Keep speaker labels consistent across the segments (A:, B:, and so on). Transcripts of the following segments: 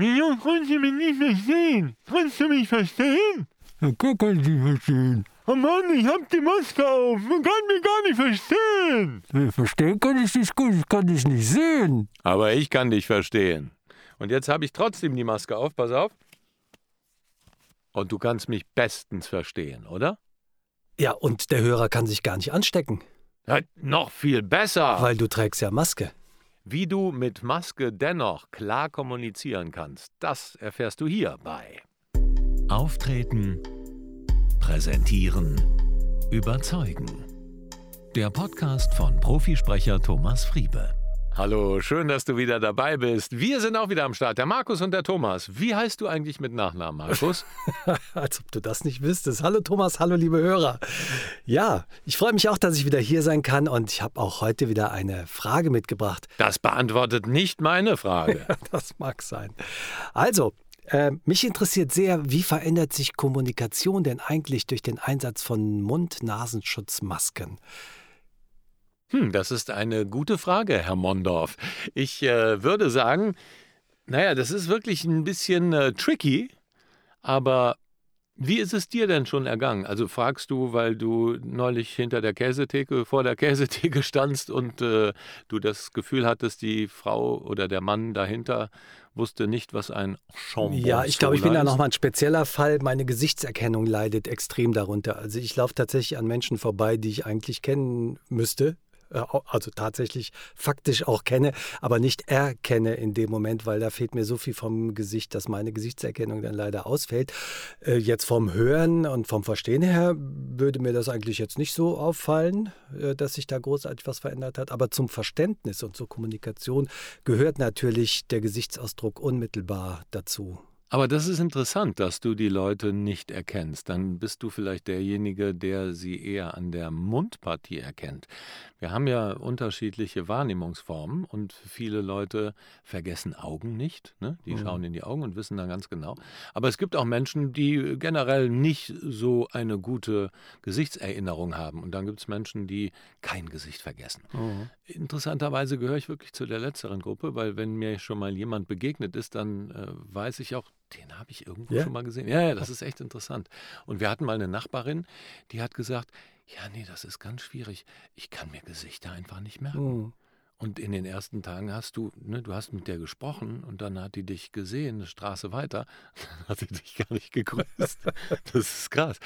A: Wieso kannst du mich nicht verstehen? Kannst du mich verstehen?
B: Ja, klar kann ich dich verstehen.
A: Oh Mann, ich hab die Maske auf. Man kann mich gar nicht verstehen.
B: Ja, Verstehen kann ich dich gut, ich kann dich nicht sehen.
C: Aber ich kann dich verstehen. Und jetzt habe ich trotzdem die Maske auf, pass auf. Und du kannst mich bestens verstehen, oder?
D: Ja, und der Hörer kann sich gar nicht anstecken,
C: Ja, noch viel besser.
D: weil du trägst ja Maske.
C: Wie du mit Maske dennoch klar kommunizieren kannst, das erfährst du hier bei
E: Auftreten, präsentieren, überzeugen. Der Podcast von Profisprecher Thomas Friebe.
C: Hallo, schön, dass du wieder dabei bist. Wir sind auch wieder am Start, der Markus und der Thomas. Wie heißt du eigentlich mit Nachnamen, Markus?
D: Als ob du das nicht wüsstest. Hallo Thomas, hallo liebe Hörer. Ja, ich freue mich auch, dass ich wieder hier sein kann und ich habe auch heute wieder eine Frage mitgebracht.
C: Das beantwortet nicht meine Frage.
D: Das mag sein. Also, äh, mich interessiert sehr, wie verändert sich Kommunikation denn eigentlich durch den Einsatz von Mund-Nasenschutzmasken?
C: Hm, das ist eine gute Frage, Herr Mondorf. Ich äh, würde sagen, naja, das ist wirklich ein bisschen äh, tricky, aber wie ist es dir denn schon ergangen? Also fragst du, weil du neulich hinter der Käsetheke, vor der Käsetheke standst und äh, du das Gefühl hattest, die Frau oder der Mann dahinter wusste nicht, was ein Chambon
D: Ja, ich glaube, ich bin da nochmal ein spezieller Fall. Meine Gesichtserkennung leidet extrem darunter. Also ich laufe tatsächlich an Menschen vorbei, die ich eigentlich kennen müsste. Äh, Also tatsächlich faktisch auch kenne, aber nicht erkenne in dem Moment, weil da fehlt mir so viel vom Gesicht, dass meine Gesichtserkennung dann leider ausfällt. Äh, Jetzt vom Hören und vom Verstehen her würde mir das eigentlich jetzt nicht so auffallen, äh, dass sich da großartig was verändert hat. Aber zum Verständnis und zur Kommunikation gehört natürlich der Gesichtsausdruck unmittelbar dazu.
C: Aber das ist interessant, dass du die Leute nicht erkennst. Dann bist du vielleicht derjenige, der sie eher an der Mundpartie erkennt. Wir haben ja unterschiedliche Wahrnehmungsformen und viele Leute vergessen Augen nicht. Ne? Die schauen in die Augen und wissen dann ganz genau. Aber es gibt auch Menschen, die generell nicht so eine gute Gesichtserinnerung haben. Und dann gibt es Menschen, die kein Gesicht vergessen. Interessanterweise gehöre ich wirklich zu der letzteren Gruppe, weil wenn mir schon mal jemand begegnet ist, dann äh, weiß ich auch, den habe ich irgendwo
D: Ja?
C: schon mal gesehen. Ja, ja, das ist echt interessant. Und wir hatten mal eine Nachbarin, die hat gesagt, ja, nee, das ist ganz schwierig. Ich kann mir Gesichter einfach nicht merken.
D: Mhm.
C: Und in den ersten Tagen hast du, ne, du hast mit der gesprochen und dann hat die dich gesehen, eine Straße weiter, dann hat sie dich gar nicht gegrüßt. Das ist krass.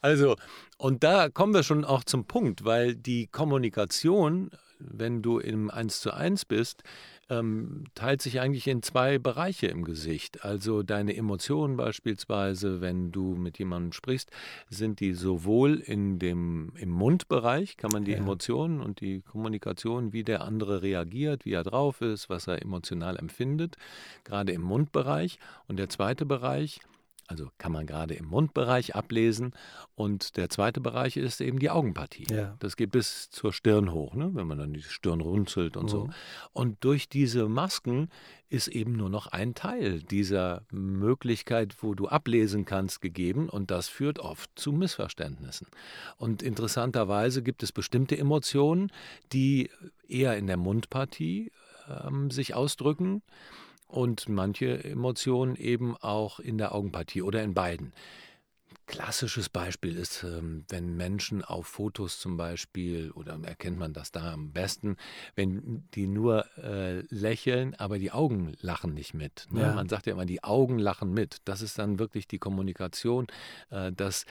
C: Also, und da kommen wir schon auch zum Punkt, weil die Kommunikation, wenn du im 1 zu 1 bist, ähm, teilt sich eigentlich in zwei Bereiche im Gesicht. Also deine Emotionen beispielsweise, wenn du mit jemandem sprichst, sind die sowohl in dem, im Mundbereich, kann man die
D: Ja.
C: Emotionen und die Kommunikation, wie der andere reagiert, wie er drauf ist, was er emotional empfindet, gerade im Mundbereich. Und der zweite Bereich, also kann man gerade im Mundbereich ablesen. Und der zweite Bereich ist eben die Augenpartie.
D: Ja.
C: Das geht bis zur Stirn hoch, ne? wenn man dann die Stirn runzelt und so. Und durch diese Masken ist eben nur noch ein Teil dieser Möglichkeit, wo du ablesen kannst, gegeben. Und das führt oft zu Missverständnissen. Und interessanterweise gibt es bestimmte Emotionen, die eher in der Mundpartie ähm, sich ausdrücken und manche Emotionen eben auch in der Augenpartie oder in beiden. Klassisches Beispiel ist, ähm, wenn Menschen auf Fotos zum Beispiel, oder erkennt man das da am besten, wenn die nur äh, lächeln, aber die Augen lachen nicht mit. Ne?
D: Ja.
C: Man sagt ja immer, die Augen lachen mit. Das ist dann wirklich die Kommunikation, äh, dass,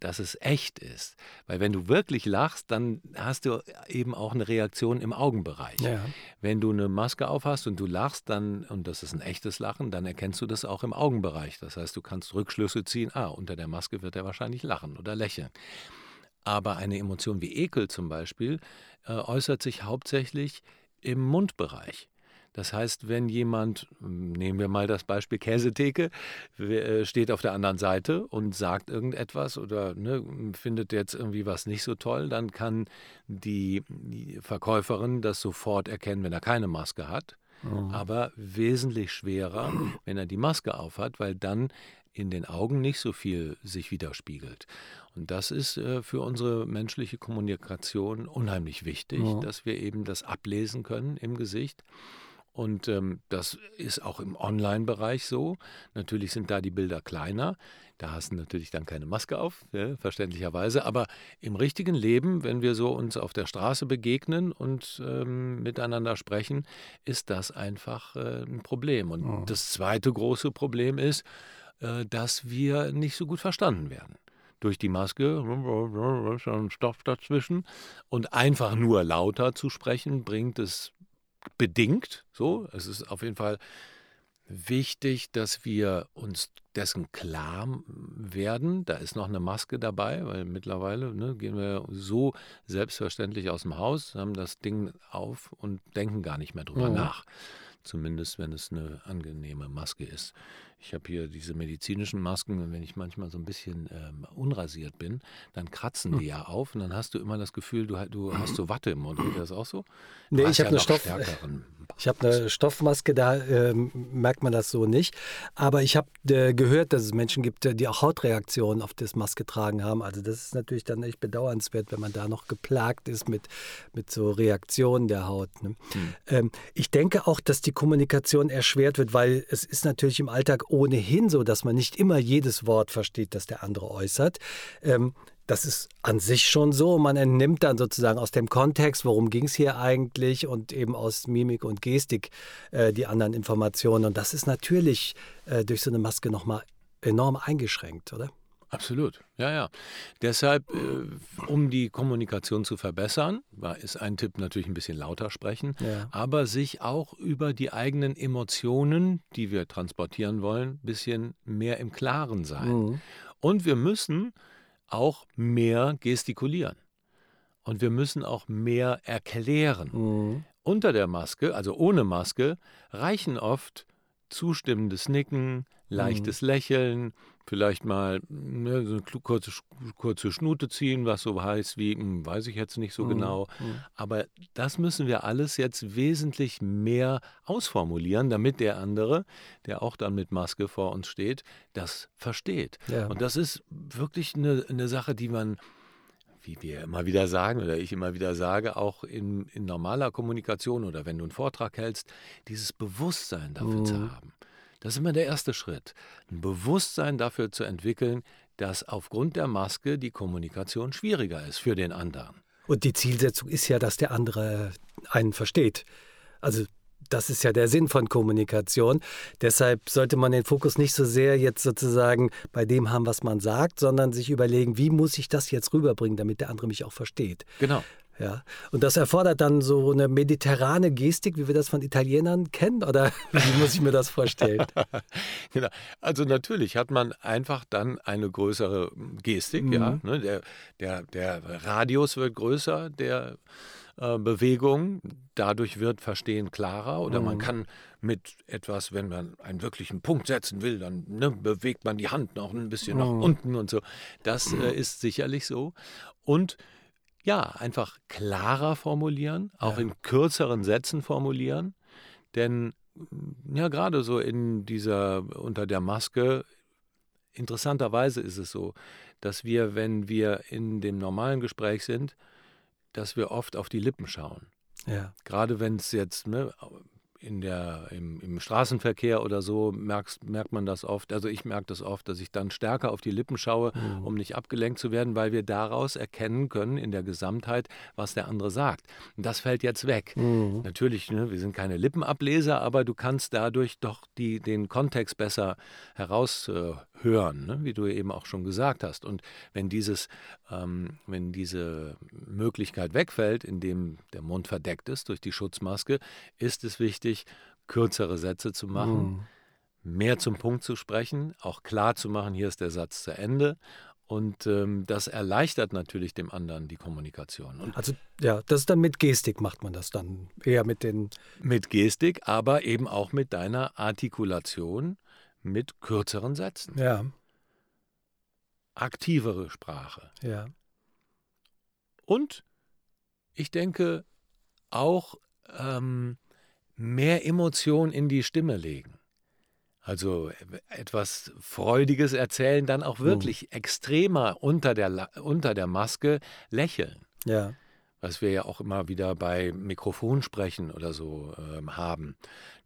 C: dass es echt ist. Weil wenn du wirklich lachst, dann hast du eben auch eine Reaktion im Augenbereich.
D: Ja.
C: Wenn du eine Maske aufhast und du lachst, dann, und das ist ein echtes Lachen, dann erkennst du das auch im Augenbereich. Das heißt, du kannst Rückschlüsse ziehen, ah, unter der Maske wird er wahrscheinlich lachen oder lächeln. Aber eine Emotion wie Ekel zum Beispiel äh, äußert sich hauptsächlich im Mundbereich. Das heißt, wenn jemand, nehmen wir mal das Beispiel Käsetheke, äh, steht auf der anderen Seite und sagt irgendetwas oder ne, findet jetzt irgendwie was nicht so toll, dann kann die, Verkäuferin das sofort erkennen, wenn er keine Maske hat. Aber wesentlich schwerer, wenn er die Maske aufhat, weil dann in den Augen nicht so viel sich widerspiegelt. Und das ist äh, für unsere menschliche Kommunikation unheimlich wichtig,
D: Ja.
C: dass wir eben das ablesen können im Gesicht. Und ähm, das ist auch im Online-Bereich so. Natürlich sind da die Bilder kleiner. Da hast du natürlich dann keine Maske auf, ja, verständlicherweise. Aber im richtigen Leben, wenn wir so uns auf der Straße begegnen und ähm, miteinander sprechen, ist das einfach äh, ein Problem. Und
D: Oh.
C: das zweite große Problem ist, äh, dass wir nicht so gut verstanden werden. Durch die Maske, ist ein Stoff dazwischen. Und einfach nur lauter zu sprechen, bringt es bedingt. So, es ist auf jeden Fall wichtig, dass wir uns dessen klar werden. Da ist noch eine Maske dabei, weil mittlerweile ne, gehen wir so selbstverständlich aus dem Haus, haben das Ding auf und denken gar nicht mehr drüber
D: Mhm.
C: nach. Zumindest wenn es eine angenehme Maske ist. Ich habe hier diese medizinischen Masken und wenn ich manchmal so ein bisschen ähm, unrasiert bin, dann kratzen die ja auf und dann hast du immer das Gefühl, du, du hast so Watte im Mund. Geht das auch so?
D: Nee, ich habe
C: ja
D: eine Stoff- Ich habe eine Stoffmaske, da ähm, merkt man das so nicht. Aber ich habe äh, gehört, dass es Menschen gibt, äh, die auch Hautreaktionen auf das Masketragen haben. Also das ist natürlich dann echt bedauernswert, wenn man da noch geplagt ist mit, mit so Reaktionen der Haut. Ne? Ähm, ich denke auch, dass die Kommunikation erschwert wird, weil es ist natürlich im Alltag ohnehin so, dass man nicht immer jedes Wort versteht, das der andere äußert. Ähm, das ist an sich schon so. Man entnimmt dann sozusagen aus dem Kontext, worum ging es hier eigentlich und eben aus Mimik und Gestik äh, die anderen Informationen. Und das ist natürlich äh, durch so eine Maske nochmal enorm eingeschränkt, oder?
C: Absolut, ja, ja. Deshalb, äh, um die Kommunikation zu verbessern, war, ist ein Tipp natürlich ein bisschen lauter sprechen,
D: Ja.
C: aber sich auch über die eigenen Emotionen, die wir transportieren wollen, ein bisschen mehr im Klaren sein.
D: Mhm.
C: Und wir müssen auch mehr gestikulieren. Und wir müssen auch mehr erklären.
D: Mhm.
C: Unter der Maske, also ohne Maske, reichen oft zustimmendes Nicken, leichtes Lächeln, vielleicht mal ne, so eine kurze, kurze Schnute ziehen, was so heißt wie, hm, weiß ich jetzt nicht so genau. Aber das müssen wir alles jetzt wesentlich mehr ausformulieren, damit der andere, der auch dann mit Maske vor uns steht, das versteht.
D: Ja.
C: Und das ist wirklich eine, eine Sache, die man wie wir immer wieder sagen oder ich immer wieder sage, auch in, in normaler Kommunikation oder wenn du einen Vortrag hältst, dieses Bewusstsein dafür zu haben. Das ist immer der erste Schritt. Ein Bewusstsein dafür zu entwickeln, dass aufgrund der Maske die Kommunikation schwieriger ist für den anderen.
D: Und die Zielsetzung ist ja, dass der andere einen versteht. Also das ist ja der Sinn von Kommunikation. Deshalb sollte man den Fokus nicht so sehr jetzt sozusagen bei dem haben, was man sagt, sondern sich überlegen, wie muss ich das jetzt rüberbringen, damit der andere mich auch versteht.
C: Genau.
D: Ja, und das erfordert dann so eine mediterrane Gestik, wie wir das von Italienern kennen, oder wie muss ich mir das vorstellen?
C: Genau. Also natürlich hat man einfach dann eine größere Gestik, ja. Ne? Der, der, der Radius wird größer, der äh, Bewegung. Dadurch wird Verstehen klarer oder man kann mit etwas, wenn man einen wirklichen Punkt setzen will, dann ne, bewegt man die Hand noch ein bisschen nach unten und so. Das äh, ist sicherlich so. Und ja, einfach klarer formulieren, auch in kürzeren Sätzen formulieren. Denn mm, ja, gerade so in dieser, unter der Maske, interessanterweise ist es so, dass wir, wenn wir in dem normalen Gespräch sind, dass wir oft auf die Lippen schauen.
D: Ja,
C: Gerade wenn es jetzt ne, in der, im, im Straßenverkehr oder so merkst, merkt man das oft. Also ich merke das oft, dass ich dann stärker auf die Lippen schaue, um nicht abgelenkt zu werden, weil wir daraus erkennen können in der Gesamtheit, was der andere sagt. Und das fällt jetzt weg. Natürlich, ne, wir sind keine Lippenableser, aber du kannst dadurch doch die, den Kontext besser heraushören, ne, wie du eben auch schon gesagt hast. Und wenn dieses, ähm, wenn diese Möglichkeit wegfällt, indem der Mund verdeckt ist durch die Schutzmaske, ist es wichtig, kürzere Sätze zu machen, mehr zum Punkt zu sprechen, auch klar zu machen, hier ist der Satz zu Ende. Und ähm, das erleichtert natürlich dem anderen die Kommunikation. Und
D: also ja, das ist dann mit Gestik macht man das dann eher mit den
C: mit Gestik, aber eben auch mit deiner Artikulation, mit kürzeren Sätzen.
D: ja,
C: Aktivere Sprache.
D: ja,
C: Und ich denke auch ähm, mehr Emotion in die Stimme legen. Also etwas Freudiges erzählen, dann auch wirklich extremer unter der, unter der Maske lächeln.
D: ja.
C: Was wir ja auch immer wieder bei Mikrofonsprechen oder so ähm, haben,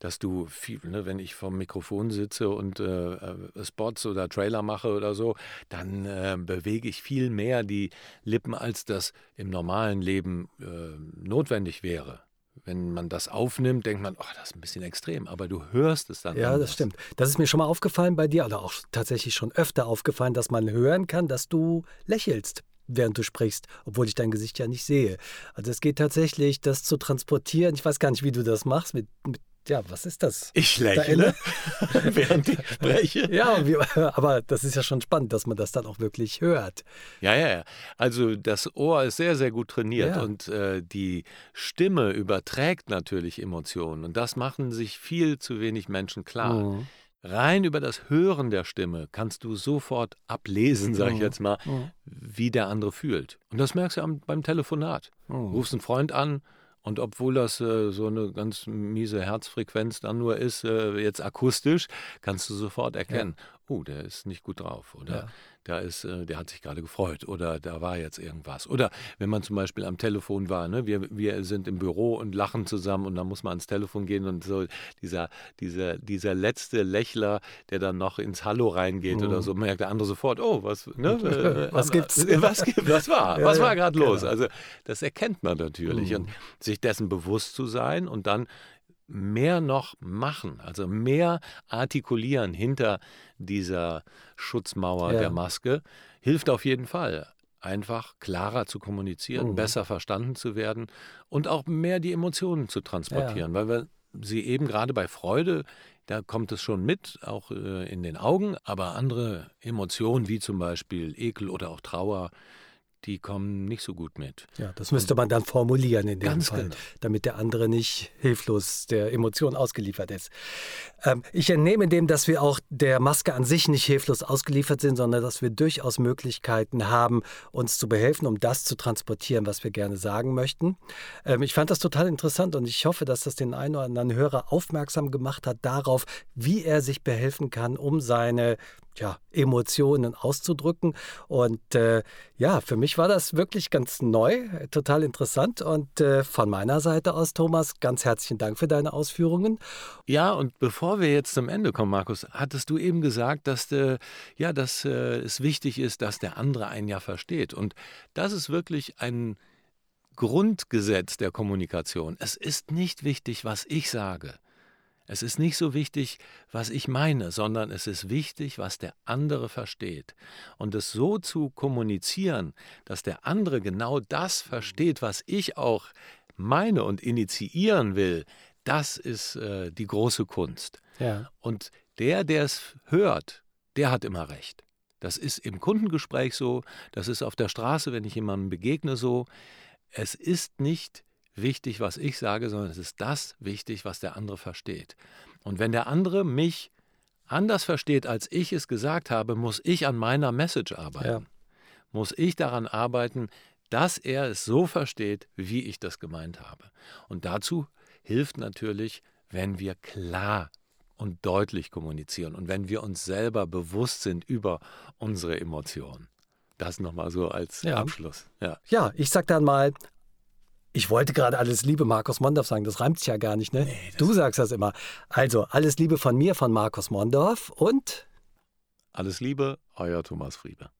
C: dass du viel, ne, wenn ich vom Mikrofon sitze und äh, äh, Spots oder Trailer mache oder so, dann äh, bewege ich viel mehr die Lippen, als das im normalen Leben äh, notwendig wäre. Wenn man das aufnimmt, denkt man, oh, das ist ein bisschen extrem, aber du hörst es dann.
D: Ja,
C: anders.
D: das stimmt. Das ist mir schon mal aufgefallen bei dir, oder auch tatsächlich schon öfter aufgefallen, dass man hören kann, dass du lächelst während du sprichst, obwohl ich dein Gesicht ja nicht sehe. Also es geht tatsächlich, das zu transportieren. Ich weiß gar nicht, wie du das machst mit, mit ja, was ist das?
C: Ich lächle, während ich spreche.
D: Ja, aber das ist ja schon spannend, dass man das dann auch wirklich hört.
C: Ja, ja, ja. Also das Ohr ist sehr, sehr gut trainiert
D: Ja.
C: und äh, die Stimme überträgt natürlich Emotionen. Und das machen sich viel zu wenig Menschen klar.
D: Mhm.
C: Rein über das Hören der Stimme kannst du sofort ablesen, sage ich
D: Mhm.
C: jetzt mal,
D: Mhm.
C: Wie der andere fühlt. Und das merkst du am, beim Telefonat.
D: Mhm.
C: Rufst einen Freund an und obwohl das äh, so eine ganz miese Herzfrequenz dann nur ist, äh, jetzt akustisch, kannst du sofort erkennen, oh, der ist nicht gut drauf oder
D: Ja.
C: Da ist, äh, der hat sich gerade gefreut oder da war jetzt irgendwas. Oder wenn man zum Beispiel am Telefon war, ne, wir, wir sind im Büro und lachen zusammen und dann muss man ans Telefon gehen und so dieser, dieser, dieser letzte Lächler, der dann noch ins Hallo reingeht oder so, merkt der andere sofort, oh, was, ne, äh,
D: Mhm. Was gibt's?
C: Was, gibt, was war?
D: Ja,
C: was
D: ja,
C: war gerade los?
D: genau.
C: Also das erkennt man natürlich.
D: Mhm.
C: Und sich dessen bewusst zu sein und dann mehr noch machen, also mehr artikulieren hinter dieser Schutzmauer
D: Ja.
C: der Maske, hilft auf jeden Fall. Einfach klarer zu kommunizieren,
D: Mhm.
C: besser verstanden zu werden und auch mehr die Emotionen zu transportieren, weil wir sie eben gerade bei Freude, da kommt es schon mit, auch äh, in den Augen, aber andere Emotionen wie zum Beispiel Ekel oder auch Trauer, die kommen nicht so gut mit.
D: Ja, das müsste man dann formulieren in dem Fall,
C: genau.
D: damit der andere nicht hilflos der Emotion ausgeliefert ist. Ähm, ich entnehme dem, dass wir auch der Maske an sich nicht hilflos ausgeliefert sind, sondern dass wir durchaus Möglichkeiten haben, uns zu behelfen, um das zu transportieren, was wir gerne sagen möchten. Ähm, ich fand das total interessant und ich hoffe, dass das den einen oder anderen Hörer aufmerksam gemacht hat darauf, wie er sich behelfen kann, um seine ja, Emotionen auszudrücken. Und äh, ja, für mich war das wirklich ganz neu, total interessant. Und äh, von meiner Seite aus, Thomas, ganz herzlichen Dank für deine Ausführungen.
C: Ja, und bevor wir jetzt zum Ende kommen, Markus, hattest du eben gesagt, dass, äh, ja, dass äh, es wichtig ist, dass der andere einen ja versteht. Und das ist wirklich ein Grundgesetz der Kommunikation. Es ist nicht wichtig, was ich sage. Es ist nicht so wichtig, was ich meine, sondern es ist wichtig, was der andere versteht. Und es so zu kommunizieren, dass der andere genau das versteht, was ich auch meine und initiieren will, das ist äh, die große Kunst.
D: Ja.
C: Und der, der es hört, der hat immer recht. Das ist im Kundengespräch so, das ist auf der Straße, wenn ich jemandem begegne, so. Es ist nicht wichtig, was ich sage, sondern es ist das wichtig, was der andere versteht. Und wenn der andere mich anders versteht, als ich es gesagt habe, muss ich an meiner Message arbeiten.
D: Ja.
C: Muss ich daran arbeiten, dass er es so versteht, wie ich das gemeint habe. Und dazu hilft natürlich, wenn wir klar und deutlich kommunizieren und wenn wir uns selber bewusst sind über unsere Emotionen. Das nochmal so als
D: Ja.
C: Abschluss. Ja.
D: Ja, ich sag dann mal, ich wollte gerade alles Liebe Markus Mondorf sagen, das reimt sich ja gar nicht, ne? du sagst das immer. Also, alles Liebe von mir, von Markus Mondorf und
C: Alles Liebe, euer Thomas Friebe.